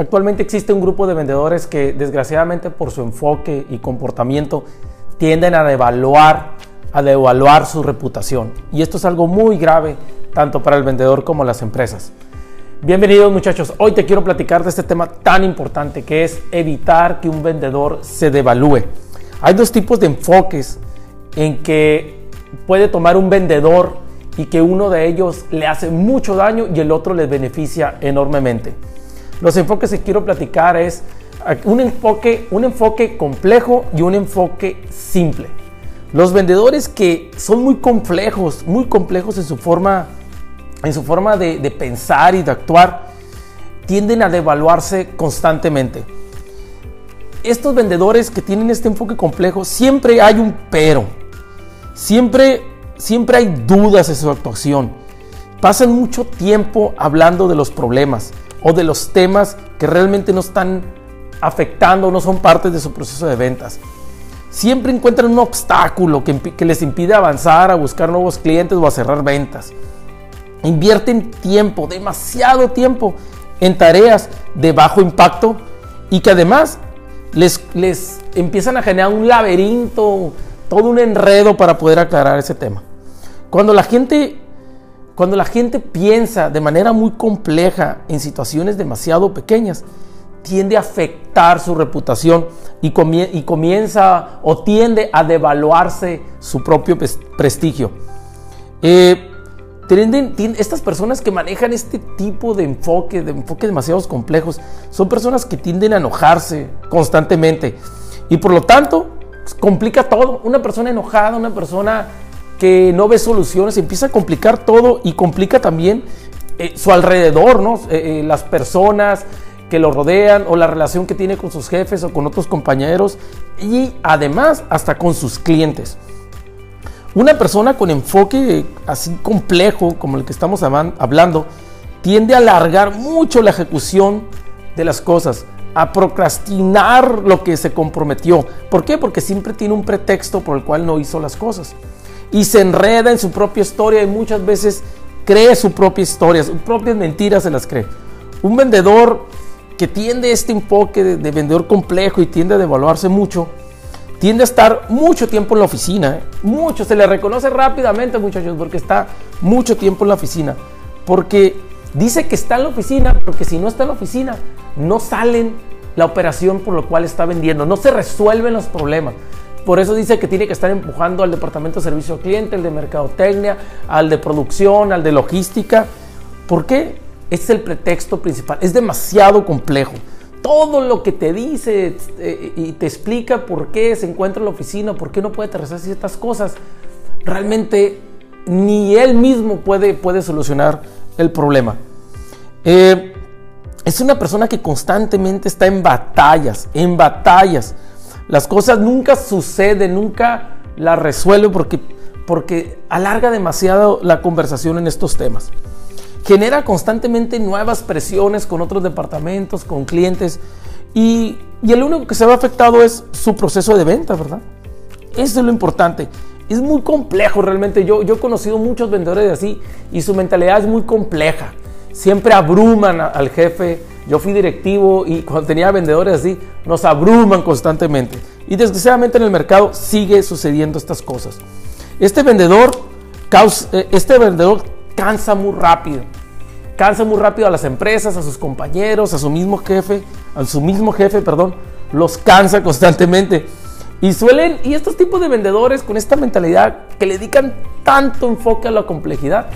Actualmente existe un grupo de vendedores que desgraciadamente por su enfoque y comportamiento tienden a devaluar, a devaluar su reputación. Y esto es algo muy grave tanto para el vendedor como las empresas. Bienvenidos muchachos, hoy te quiero platicar de este tema tan importante que es evitar que un vendedor se devalúe. Hay dos tipos de enfoques en que puede tomar un vendedor y que uno de ellos le hace mucho daño y el otro le beneficia enormemente. Los enfoques que quiero platicar es un enfoque, un enfoque complejo y un enfoque simple. Los vendedores que son muy complejos, muy complejos en su forma, en su forma de, de pensar y de actuar, tienden a devaluarse constantemente. Estos vendedores que tienen este enfoque complejo, siempre hay un pero. Siempre, siempre hay dudas en su actuación. Pasan mucho tiempo hablando de los problemas o de los temas que realmente no están afectando, no son parte de su proceso de ventas. Siempre encuentran un obstáculo que, que les impide avanzar a buscar nuevos clientes o a cerrar ventas. Invierten tiempo, demasiado tiempo, en tareas de bajo impacto y que además les, les empiezan a generar un laberinto, todo un enredo para poder aclarar ese tema. Cuando la gente cuando la gente piensa de manera muy compleja en situaciones demasiado pequeñas, tiende a afectar su reputación y, comienza o tiende a devaluarse su propio prestigio. Eh, estas personas que manejan este tipo de enfoque, de enfoques demasiado complejos, son personas que tienden a enojarse constantemente y por lo tanto complica todo. Una persona enojada, una persona que no ve soluciones, empieza a complicar todo y complica también eh, su alrededor, ¿no? Eh, eh, las personas que lo rodean o la relación que tiene con sus jefes o con otros compañeros y además hasta con sus clientes. Una persona con enfoque así complejo como el que estamos hablando tiende a alargar mucho la ejecución de las cosas, a procrastinar lo que se comprometió. ¿Por qué? Porque siempre tiene un pretexto por el cual no hizo las cosas y se enreda en su propia historia y muchas veces cree su propia historia, sus propias mentiras se las cree. Un vendedor que tiende este enfoque de, vendedor complejo y tiende a devaluarse mucho, tiende a estar mucho tiempo en la oficina, ¿eh? mucho, se le reconoce rápidamente muchachos porque está mucho tiempo en la oficina, porque dice que está en la oficina, porque si no está en la oficina, no salen la operación por lo cual está vendiendo, no se resuelven los problemas. Por eso dice que tiene que estar empujando al departamento de servicio al cliente, al de mercadotecnia, al de producción, al de logística. ¿Por qué? Ese es el pretexto principal. Es demasiado complejo. Todo lo que te dice eh, y te explica por qué se encuentra en la oficina, por qué no puede aterrizar ciertas cosas, realmente ni él mismo puede, puede solucionar el problema. Eh, es una persona que constantemente está en batallas, en batallas las cosas nunca suceden, nunca las resuelve porque, porque alarga demasiado la conversación en estos temas. Genera constantemente nuevas presiones con otros departamentos, con clientes y, y el único que se ve afectado es su proceso de venta, ¿verdad? Eso es lo importante. Es muy complejo realmente. Yo, yo he conocido muchos vendedores así y su mentalidad es muy compleja. Siempre abruman al jefe, yo fui directivo y cuando tenía vendedores así, nos abruman constantemente. Y desgraciadamente en el mercado sigue sucediendo estas cosas. Este vendedor, eh, este vendedor cansa muy rápido. Cansa muy rápido a las empresas, a sus compañeros, a su mismo jefe, a su mismo jefe, perdón, los cansa constantemente. Y suelen, y estos tipos de vendedores con esta mentalidad que le dedican tanto enfoque a la complejidad,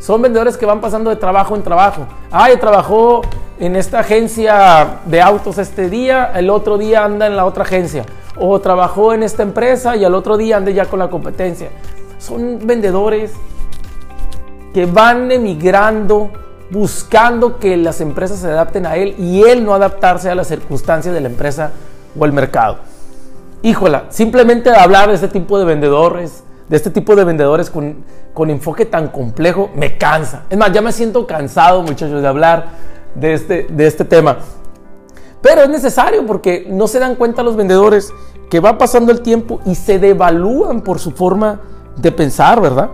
son vendedores que van pasando de trabajo en trabajo. Ah, trabajó en esta agencia de autos este día, el otro día anda en la otra agencia. O trabajó en esta empresa y al otro día anda ya con la competencia. Son vendedores que van emigrando buscando que las empresas se adapten a él y él no adaptarse a las circunstancias de la empresa o el mercado. Híjola, simplemente hablar de este tipo de vendedores, de este tipo de vendedores con, con enfoque tan complejo, me cansa. Es más, ya me siento cansado, muchachos, de hablar de este, de este tema. Pero es necesario porque no se dan cuenta los vendedores que va pasando el tiempo y se devalúan por su forma de pensar, ¿verdad?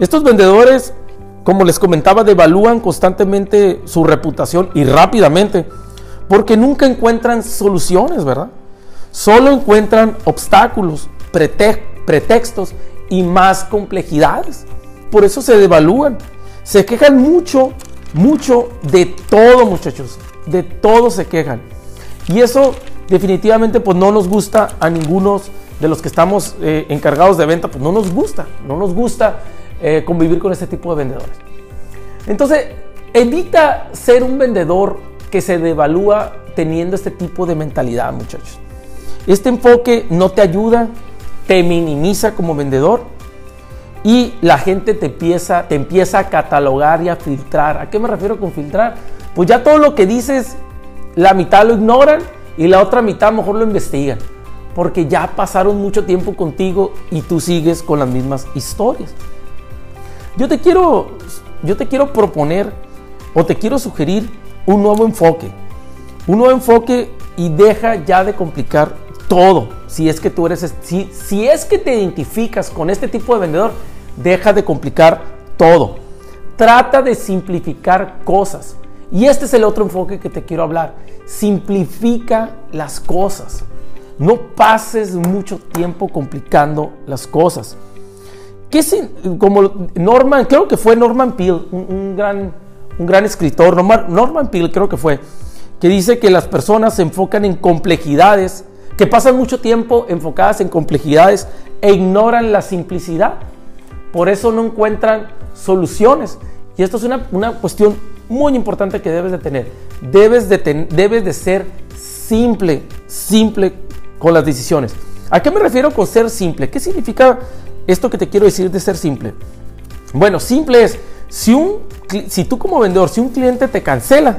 Estos vendedores, como les comentaba, devalúan constantemente su reputación y rápidamente Porque nunca encuentran soluciones, ¿verdad? Solo encuentran obstáculos, pretextos y más complejidades. Por eso se devalúan. Se quejan mucho, mucho de todo, muchachos. De todo se quejan. Y eso definitivamente pues no nos gusta a ninguno de los que estamos eh, encargados de venta, pues no nos gusta. No nos gusta eh, convivir con este tipo de vendedores. Entonces, evita ser un vendedor que se devalúa teniendo este tipo de mentalidad, muchachos. Este enfoque no te ayuda, te minimiza como vendedor y la gente te empieza, te empieza a catalogar y a filtrar. ¿A qué me refiero con filtrar? Pues ya todo lo que dices, la mitad lo ignoran y la otra mitad mejor lo investigan. Porque ya pasaron mucho tiempo contigo y tú sigues con las mismas historias. Yo te quiero, yo te quiero proponer o te quiero sugerir un nuevo enfoque. Un nuevo enfoque y deja ya de complicar todo. Si es que tú eres, si, si es que te identificas con este tipo de vendedor, deja de complicar todo. Trata de simplificar cosas. Y este es el otro enfoque que te quiero hablar. Simplifica las cosas. No pases mucho tiempo complicando las cosas. ¿Qué como Norman, creo que fue Norman Peale, un, gran, un gran escritor, Norman, Norman creo que fue, que dice que las personas se enfocan en complejidades, que pasan mucho tiempo enfocadas en complejidades e ignoran la simplicidad. Por eso no encuentran soluciones. Y esto es una, una cuestión muy importante que debes de tener. Debes de, debes de ser simple, simple con las decisiones. ¿A qué me refiero con ser simple? ¿Qué significa esto que te quiero decir de ser simple? Bueno, simple es, si, un, si tú como vendedor, si un cliente te cancela,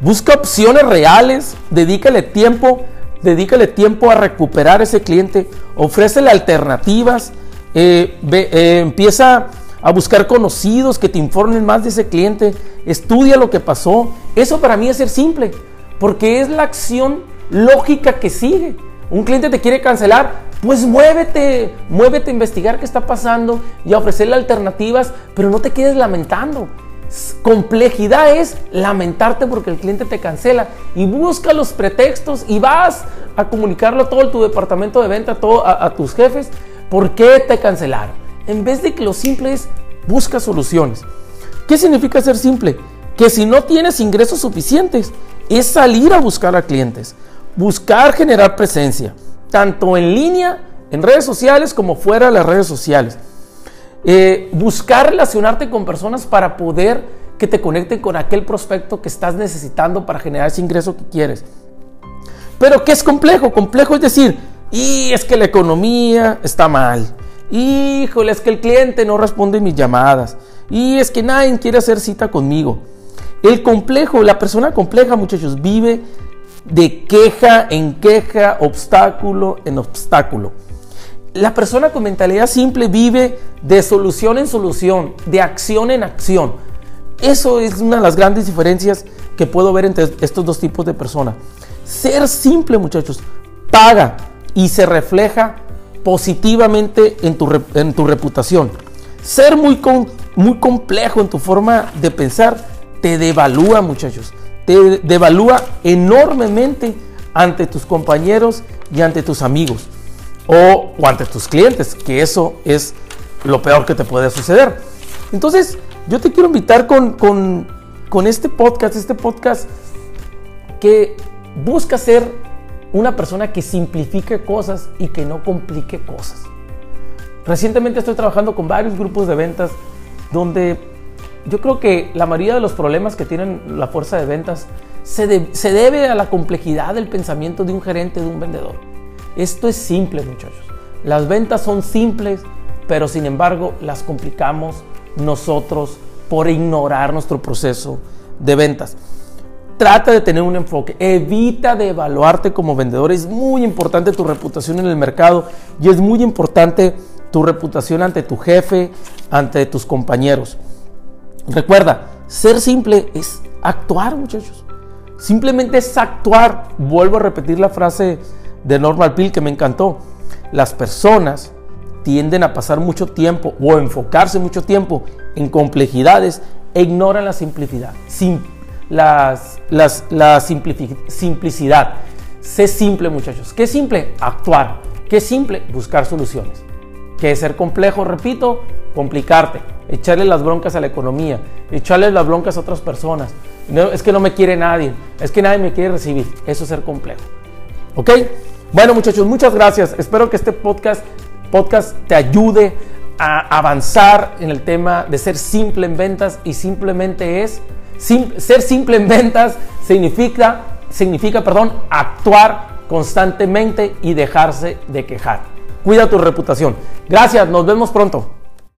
busca opciones reales, dedícale tiempo, dedícale tiempo a recuperar ese cliente, ofrécele alternativas, eh, eh, empieza a buscar conocidos que te informen más de ese cliente, estudia lo que pasó. Eso para mí es ser simple, porque es la acción lógica que sigue. Un cliente te quiere cancelar, pues muévete, muévete a investigar qué está pasando y a ofrecerle alternativas, pero no te quedes lamentando. Complejidad es lamentarte porque el cliente te cancela y busca los pretextos y vas a comunicarlo a todo tu departamento de venta, a, a tus jefes, por qué te cancelaron. En vez de que lo simple es busca soluciones. ¿Qué significa ser simple? Que si no tienes ingresos suficientes, es salir a buscar a clientes, buscar generar presencia tanto en línea, en redes sociales, como fuera de las redes sociales. Eh, buscar relacionarte con personas para poder que te conecten con aquel prospecto que estás necesitando para generar ese ingreso que quieres. Pero ¿qué es complejo? Complejo es decir, y es que la economía está mal. Híjole, es que el cliente no responde mis llamadas. Y es que nadie quiere hacer cita conmigo. El complejo, la persona compleja, muchachos, vive de queja en queja, obstáculo en obstáculo. La persona con mentalidad simple vive de solución en solución, de acción en acción. Eso es una de las grandes diferencias que puedo ver entre estos dos tipos de personas. Ser simple, muchachos, paga y se refleja positivamente en tu, en tu reputación. Ser muy, muy complejo en tu forma de pensar te devalúa, muchachos te devalúa enormemente ante tus compañeros y ante tus amigos o, ante tus clientes, que eso es lo peor que te puede suceder. Entonces, yo te quiero invitar con, con, este podcast, este podcast que busca ser una persona que simplifique cosas y que no complique cosas. Recientemente estoy trabajando con varios grupos de ventas donde yo creo que la mayoría de los problemas que tienen la fuerza de ventas se, debe a la complejidad del pensamiento de un gerente, de un vendedor. Esto es simple, muchachos. Las ventas son simples, pero sin embargo las complicamos nosotros por ignorar nuestro proceso de ventas. Trata de tener un enfoque, evita de evaluarte como vendedor. Es muy importante tu reputación en el mercado y es muy importante tu reputación ante tu jefe, ante tus compañeros. Recuerda, ser simple es actuar, muchachos. Simplemente es actuar. Vuelvo a repetir la frase de Normal Pill que me encantó. Las personas tienden a pasar mucho tiempo o enfocarse mucho tiempo en complejidades e ignoran la simplicidad. las, las, la simplicidad. Sé simple, muchachos. ¿Qué simple? Actuar. ¿Qué simple? Buscar soluciones. ¿Qué es ser complejo? Repito, complicarte, echarle las broncas a la economía, echarle las broncas a otras personas. No, es que no me quiere nadie, es que nadie me quiere recibir. Eso es ser complejo. ¿Ok? Bueno, muchachos, muchas gracias. Espero que este podcast, podcast te ayude a avanzar en el tema de ser simple en ventas y simplemente es ser simple en ventas significa significa, perdón, actuar constantemente y dejarse de quejar. Cuida tu reputación. Gracias, nos vemos pronto.